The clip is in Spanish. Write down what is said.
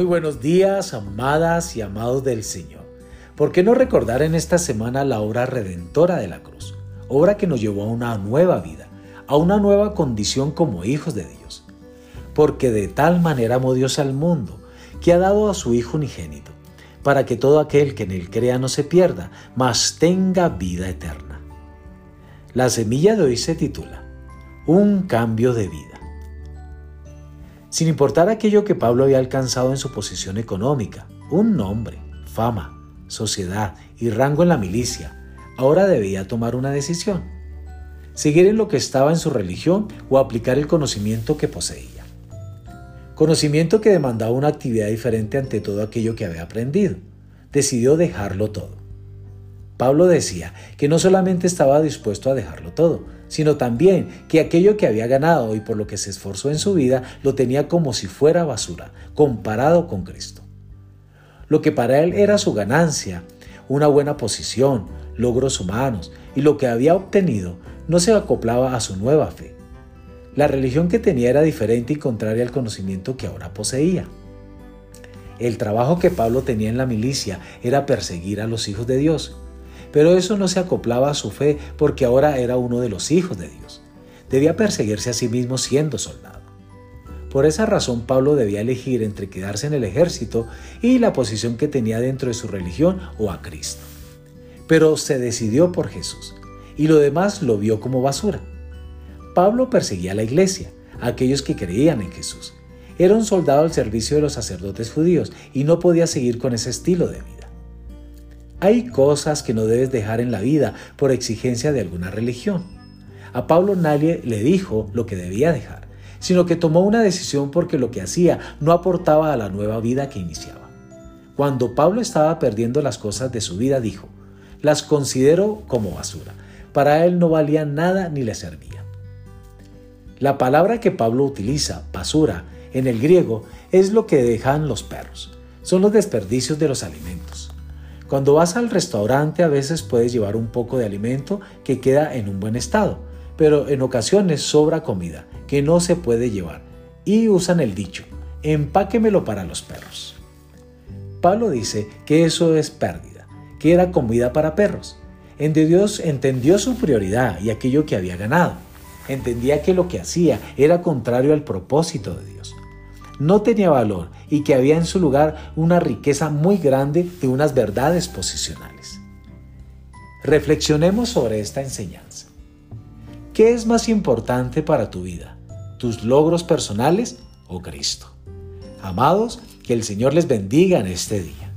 Muy buenos días, amadas y amados del Señor. ¿Por qué no recordar en esta semana la obra redentora de la cruz? Obra que nos llevó a una nueva vida, a una nueva condición como hijos de Dios. Porque de tal manera amó Dios al mundo, que ha dado a su Hijo unigénito, para que todo aquel que en él crea no se pierda, mas tenga vida eterna. La semilla de hoy se titula Un cambio de vida. Sin importar aquello que Pablo había alcanzado en su posición económica, un nombre, fama, sociedad y rango en la milicia, ahora debía tomar una decisión. Seguir en lo que estaba en su religión o aplicar el conocimiento que poseía. Conocimiento que demandaba una actividad diferente ante todo aquello que había aprendido. Decidió dejarlo todo. Pablo decía que no solamente estaba dispuesto a dejarlo todo, sino también que aquello que había ganado y por lo que se esforzó en su vida lo tenía como si fuera basura, comparado con Cristo. Lo que para él era su ganancia, una buena posición, logros humanos y lo que había obtenido no se acoplaba a su nueva fe. La religión que tenía era diferente y contraria al conocimiento que ahora poseía. El trabajo que Pablo tenía en la milicia era perseguir a los hijos de Dios pero eso no se acoplaba a su fe porque ahora era uno de los hijos de Dios. Debía perseguirse a sí mismo siendo soldado. Por esa razón Pablo debía elegir entre quedarse en el ejército y la posición que tenía dentro de su religión o a Cristo. Pero se decidió por Jesús y lo demás lo vio como basura. Pablo perseguía a la iglesia, a aquellos que creían en Jesús. Era un soldado al servicio de los sacerdotes judíos y no podía seguir con ese estilo de vida. Hay cosas que no debes dejar en la vida por exigencia de alguna religión. A Pablo nadie le dijo lo que debía dejar, sino que tomó una decisión porque lo que hacía no aportaba a la nueva vida que iniciaba. Cuando Pablo estaba perdiendo las cosas de su vida, dijo, las considero como basura. Para él no valían nada ni le servían. La palabra que Pablo utiliza, basura, en el griego, es lo que dejan los perros. Son los desperdicios de los alimentos. Cuando vas al restaurante a veces puedes llevar un poco de alimento que queda en un buen estado, pero en ocasiones sobra comida que no se puede llevar y usan el dicho, empáquemelo para los perros. Pablo dice que eso es pérdida, que era comida para perros. En Dios entendió su prioridad y aquello que había ganado. Entendía que lo que hacía era contrario al propósito de Dios no tenía valor y que había en su lugar una riqueza muy grande de unas verdades posicionales. Reflexionemos sobre esta enseñanza. ¿Qué es más importante para tu vida? ¿Tus logros personales o Cristo? Amados, que el Señor les bendiga en este día.